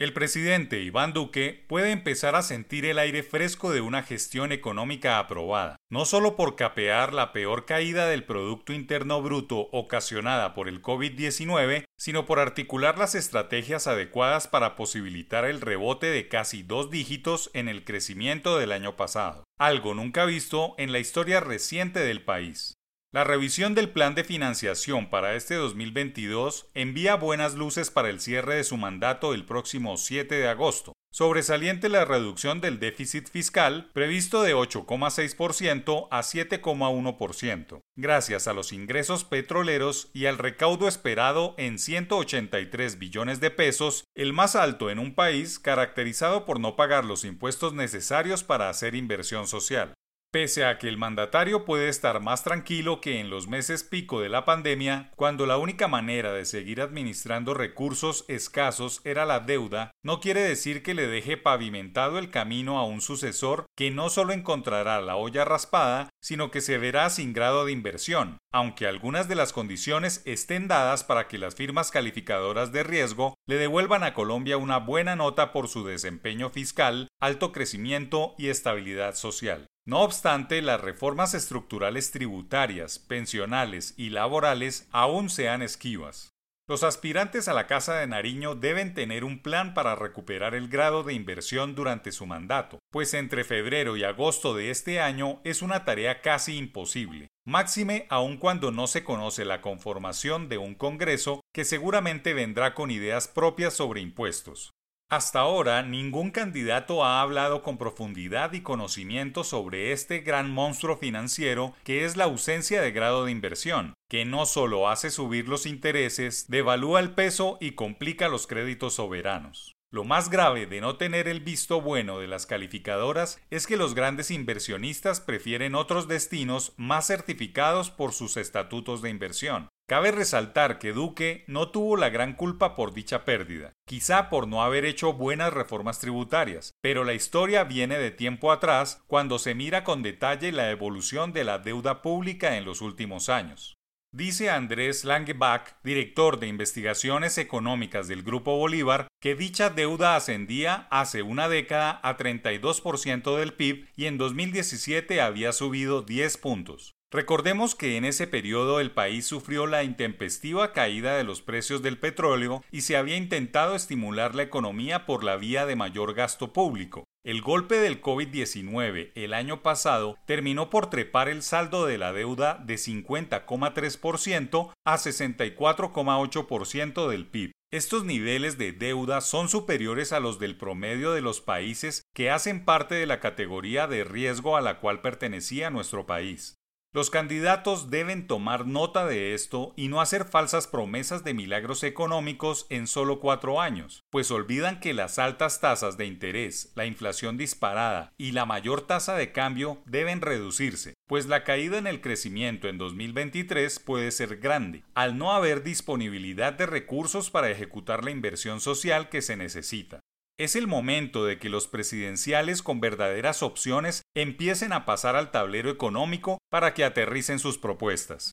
El presidente Iván Duque puede empezar a sentir el aire fresco de una gestión económica aprobada, no solo por capear la peor caída del Producto Interno Bruto ocasionada por el COVID-19, sino por articular las estrategias adecuadas para posibilitar el rebote de casi dos dígitos en el crecimiento del año pasado, algo nunca visto en la historia reciente del país. La revisión del plan de financiación para este 2022 envía buenas luces para el cierre de su mandato el próximo 7 de agosto. Sobresaliente la reducción del déficit fiscal previsto de 8,6% a 7,1%, gracias a los ingresos petroleros y al recaudo esperado en 183 billones de pesos, el más alto en un país caracterizado por no pagar los impuestos necesarios para hacer inversión social. Pese a que el mandatario puede estar más tranquilo que en los meses pico de la pandemia, cuando la única manera de seguir administrando recursos escasos era la deuda, no quiere decir que le deje pavimentado el camino a un sucesor que no solo encontrará la olla raspada, sino que se verá sin grado de inversión, aunque algunas de las condiciones estén dadas para que las firmas calificadoras de riesgo le devuelvan a Colombia una buena nota por su desempeño fiscal, alto crecimiento y estabilidad social. No obstante, las reformas estructurales tributarias, pensionales y laborales aún sean esquivas. Los aspirantes a la Casa de Nariño deben tener un plan para recuperar el grado de inversión durante su mandato, pues entre febrero y agosto de este año es una tarea casi imposible, máxime aun cuando no se conoce la conformación de un Congreso que seguramente vendrá con ideas propias sobre impuestos. Hasta ahora, ningún candidato ha hablado con profundidad y conocimiento sobre este gran monstruo financiero que es la ausencia de grado de inversión, que no solo hace subir los intereses, devalúa el peso y complica los créditos soberanos. Lo más grave de no tener el visto bueno de las calificadoras es que los grandes inversionistas prefieren otros destinos más certificados por sus estatutos de inversión. Cabe resaltar que Duque no tuvo la gran culpa por dicha pérdida, quizá por no haber hecho buenas reformas tributarias, pero la historia viene de tiempo atrás cuando se mira con detalle la evolución de la deuda pública en los últimos años. Dice Andrés Langebach, director de investigaciones económicas del Grupo Bolívar, que dicha deuda ascendía hace una década a 32% del PIB y en 2017 había subido 10 puntos. Recordemos que en ese periodo el país sufrió la intempestiva caída de los precios del petróleo y se había intentado estimular la economía por la vía de mayor gasto público. El golpe del COVID-19 el año pasado terminó por trepar el saldo de la deuda de 50,3% a 64,8% del PIB. Estos niveles de deuda son superiores a los del promedio de los países que hacen parte de la categoría de riesgo a la cual pertenecía nuestro país. Los candidatos deben tomar nota de esto y no hacer falsas promesas de milagros económicos en solo cuatro años, pues olvidan que las altas tasas de interés, la inflación disparada y la mayor tasa de cambio deben reducirse, pues la caída en el crecimiento en 2023 puede ser grande, al no haber disponibilidad de recursos para ejecutar la inversión social que se necesita. Es el momento de que los presidenciales con verdaderas opciones empiecen a pasar al tablero económico para que aterricen sus propuestas.